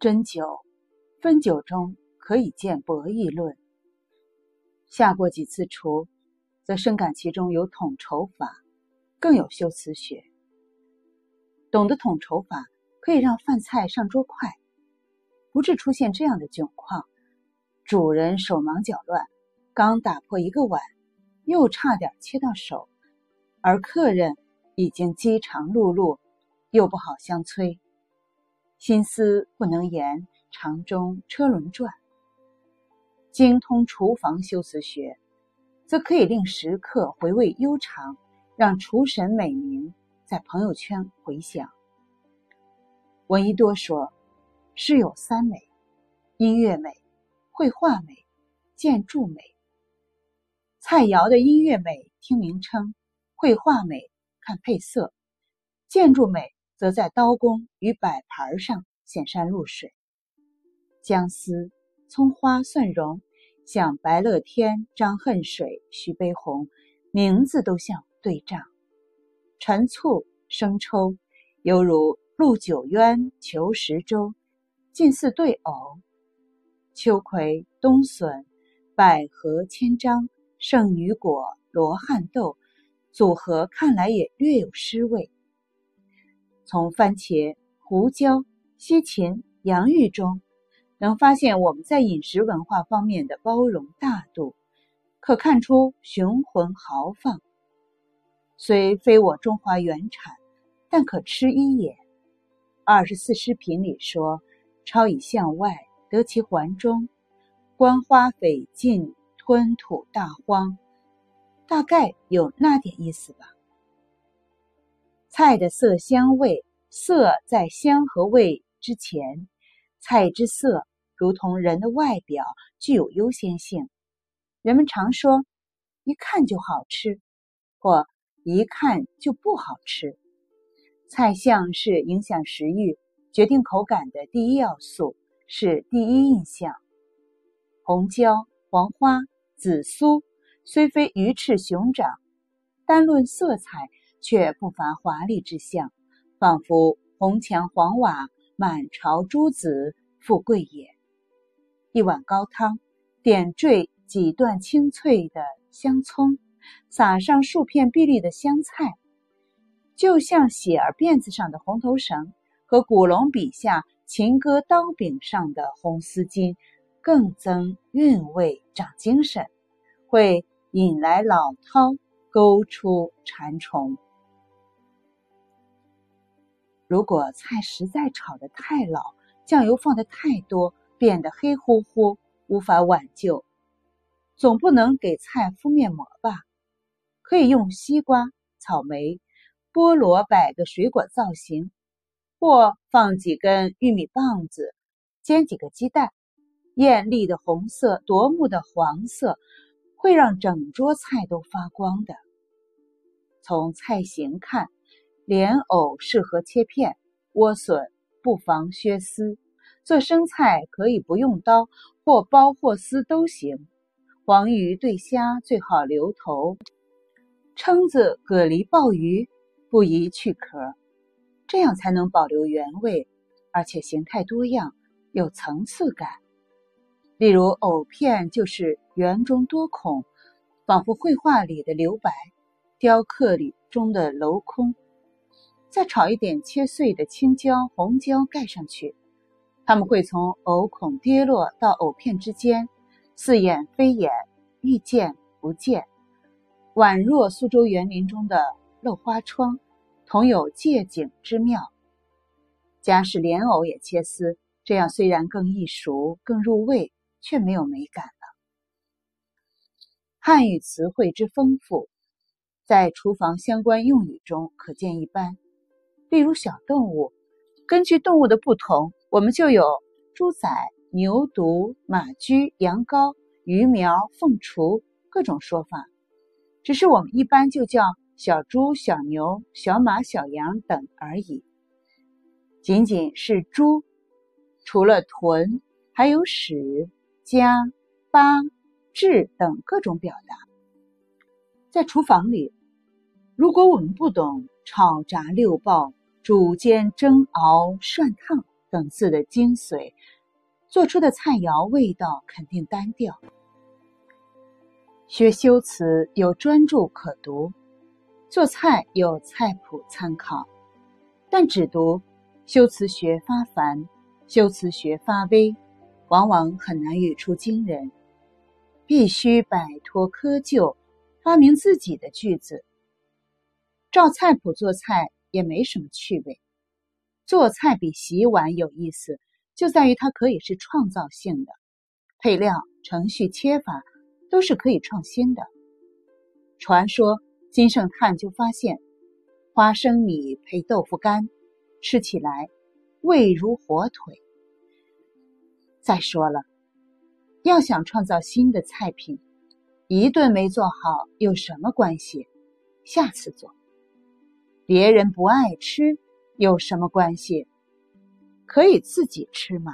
针灸、分灸中可以见博弈论。下过几次厨，则深感其中有统筹法，更有修辞学。懂得统筹法，可以让饭菜上桌快，不致出现这样的窘况：主人手忙脚乱，刚打破一个碗，又差点切到手，而客人已经饥肠辘辘，又不好相催。心思不能言，肠中车轮转。精通厨房修辞学，则可以令食客回味悠长，让厨神美名在朋友圈回响。闻一多说，诗有三美：音乐美、绘画美、建筑美。菜肴的音乐美听名称，绘画美看配色，建筑美。则在刀工与摆盘上显山露水。姜丝、葱花、蒜蓉，像白乐天、张恨水、徐悲鸿，名字都像对仗。陈醋、生抽，犹如陆九渊、裘十洲，近似对偶。秋葵、冬笋、百合、千张、圣女果、罗汉豆，组合看来也略有诗味。从番茄、胡椒、西芹、洋芋中，能发现我们在饮食文化方面的包容大度，可看出雄浑豪放。虽非我中华原产，但可吃一也。二十四诗品里说：“超以向外，得其环中；观花匪尽，吞吐大荒。”大概有那点意思吧。菜的色香味，色在香和味之前。菜之色如同人的外表，具有优先性。人们常说“一看就好吃”或“一看就不好吃”。菜相是影响食欲、决定口感的第一要素，是第一印象。红椒、黄花、紫苏虽非鱼翅熊掌，单论色彩。却不乏华丽之象，仿佛红墙黄瓦、满朝朱紫，富贵也。一碗高汤，点缀几段清脆的香葱，撒上数片碧绿的香菜，就像喜儿辫子上的红头绳和古龙笔下秦歌刀柄上的红丝巾，更增韵味、长精神，会引来老饕，勾出馋虫。如果菜实在炒得太老，酱油放得太多，变得黑乎乎，无法挽救，总不能给菜敷面膜吧？可以用西瓜、草莓、菠萝摆个水果造型，或放几根玉米棒子，煎几个鸡蛋，艳丽的红色，夺目的黄色，会让整桌菜都发光的。从菜型看。莲藕适合切片，莴笋不妨削丝。做生菜可以不用刀，或剥或丝都行。黄鱼对虾最好留头。蛏子、蛤蜊、鲍鱼不宜去壳，这样才能保留原味，而且形态多样，有层次感。例如藕片就是圆中多孔，仿佛绘画里的留白，雕刻里中的镂空。再炒一点切碎的青椒、红椒盖上去，它们会从藕孔跌落到藕片之间，似掩非掩，遇见不见，宛若苏州园林中的漏花窗，同有借景之妙。假使莲藕也切丝，这样虽然更易熟、更入味，却没有美感了。汉语词汇之丰富，在厨房相关用语中可见一斑。例如小动物，根据动物的不同，我们就有猪仔、牛犊、马驹、羊羔、鱼苗、凤雏各种说法。只是我们一般就叫小猪、小牛、小马、小羊等而已。仅仅是猪，除了豚，还有豕、家、八、雉等各种表达。在厨房里，如果我们不懂炒、炸、六爆。煮煎蒸熬涮烫，等字的精髓，做出的菜肴味道肯定单调。学修辞有专著可读，做菜有菜谱参考，但只读修辞学发繁，修辞学发微，往往很难语出惊人。必须摆脱窠臼，发明自己的句子。照菜谱做菜也没什么趣味。做菜比洗碗有意思，就在于它可以是创造性的，配料、程序、切法。都是可以创新的。传说金圣叹就发现，花生米配豆腐干，吃起来味如火腿。再说了，要想创造新的菜品，一顿没做好有什么关系？下次做。别人不爱吃有什么关系？可以自己吃嘛。